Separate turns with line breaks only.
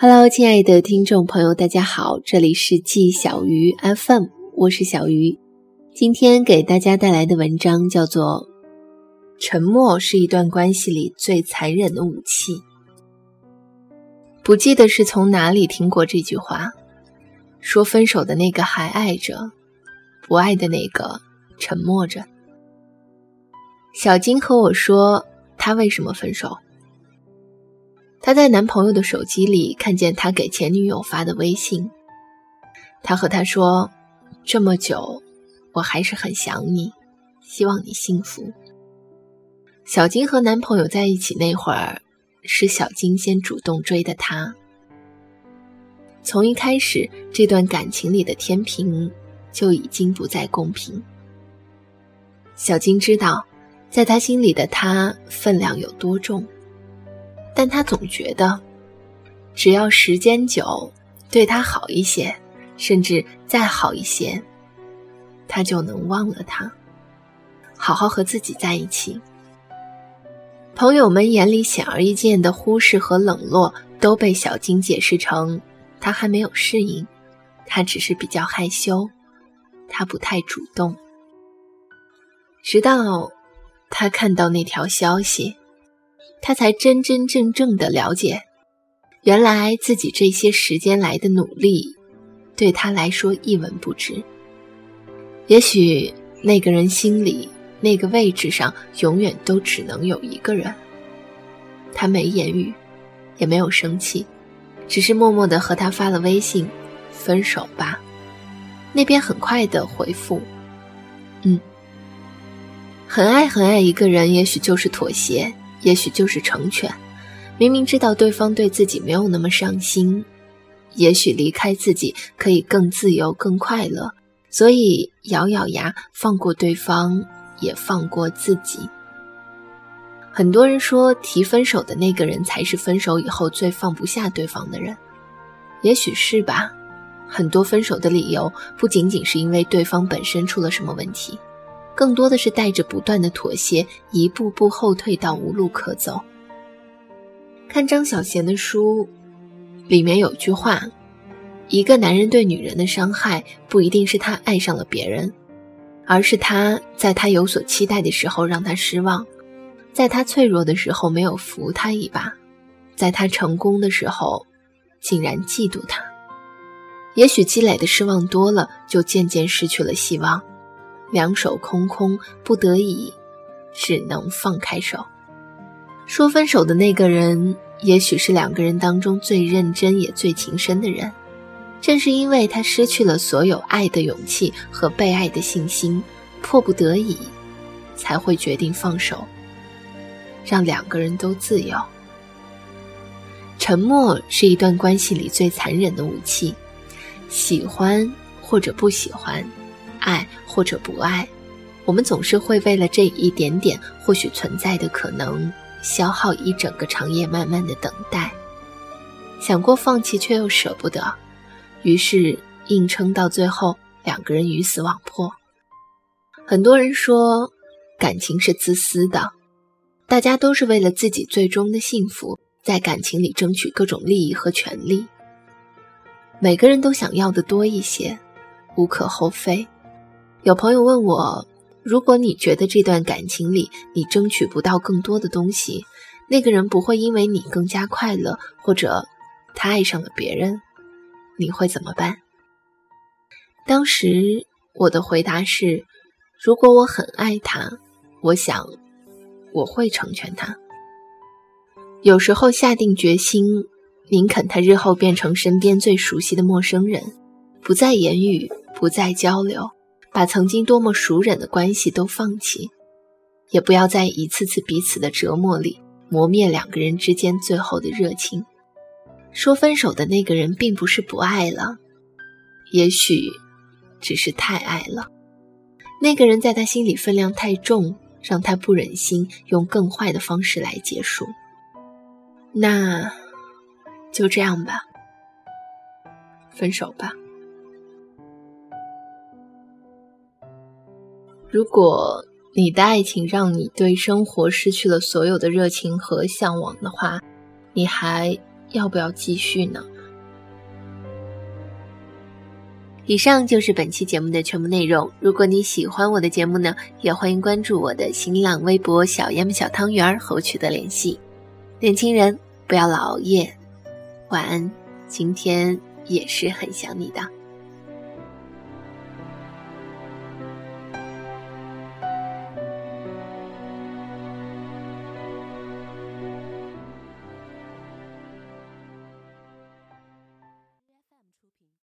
Hello，亲爱的听众朋友，大家好，这里是季小鱼 FM，我是小鱼。今天给大家带来的文章叫做《沉默是一段关系里最残忍的武器》。不记得是从哪里听过这句话，说分手的那个还爱着，不爱的那个沉默着。小金和我说，他为什么分手？她在男朋友的手机里看见他给前女友发的微信，他和他说：“这么久，我还是很想你，希望你幸福。”小金和男朋友在一起那会儿，是小金先主动追的他。从一开始，这段感情里的天平就已经不再公平。小金知道，在他心里的他分量有多重。但他总觉得，只要时间久，对他好一些，甚至再好一些，他就能忘了他，好好和自己在一起。朋友们眼里显而易见的忽视和冷落，都被小金解释成他还没有适应，他只是比较害羞，他不太主动。直到他看到那条消息。他才真真正正的了解，原来自己这些时间来的努力，对他来说一文不值。也许那个人心里那个位置上，永远都只能有一个人。他没言语，也没有生气，只是默默的和他发了微信：“分手吧。”那边很快的回复：“嗯。”很爱很爱一个人，也许就是妥协。也许就是成全，明明知道对方对自己没有那么上心，也许离开自己可以更自由、更快乐，所以咬咬牙放过对方，也放过自己。很多人说，提分手的那个人才是分手以后最放不下对方的人，也许是吧。很多分手的理由不仅仅是因为对方本身出了什么问题。更多的是带着不断的妥协，一步步后退到无路可走。看张小娴的书，里面有句话：一个男人对女人的伤害，不一定是他爱上了别人，而是他在他有所期待的时候让他失望，在他脆弱的时候没有扶他一把，在他成功的时候竟然嫉妒他。也许积累的失望多了，就渐渐失去了希望。两手空空，不得已，只能放开手。说分手的那个人，也许是两个人当中最认真也最情深的人。正是因为他失去了所有爱的勇气和被爱的信心，迫不得已，才会决定放手，让两个人都自由。沉默是一段关系里最残忍的武器，喜欢或者不喜欢。爱或者不爱，我们总是会为了这一点点或许存在的可能，消耗一整个长夜，慢慢的等待。想过放弃，却又舍不得，于是硬撑到最后，两个人鱼死网破。很多人说，感情是自私的，大家都是为了自己最终的幸福，在感情里争取各种利益和权利。每个人都想要的多一些，无可厚非。有朋友问我，如果你觉得这段感情里你争取不到更多的东西，那个人不会因为你更加快乐，或者他爱上了别人，你会怎么办？当时我的回答是：如果我很爱他，我想我会成全他。有时候下定决心，宁肯他日后变成身边最熟悉的陌生人，不再言语，不再交流。把曾经多么熟稔的关系都放弃，也不要在一次次彼此的折磨里磨灭两个人之间最后的热情。说分手的那个人并不是不爱了，也许只是太爱了。那个人在他心里分量太重，让他不忍心用更坏的方式来结束。那就这样吧，分手吧。如果你的爱情让你对生活失去了所有的热情和向往的话，你还要不要继续呢？以上就是本期节目的全部内容。如果你喜欢我的节目呢，也欢迎关注我的新浪微博“小烟小汤圆”和我取得联系。年轻人，不要老熬夜，晚安。今天也是很想你的。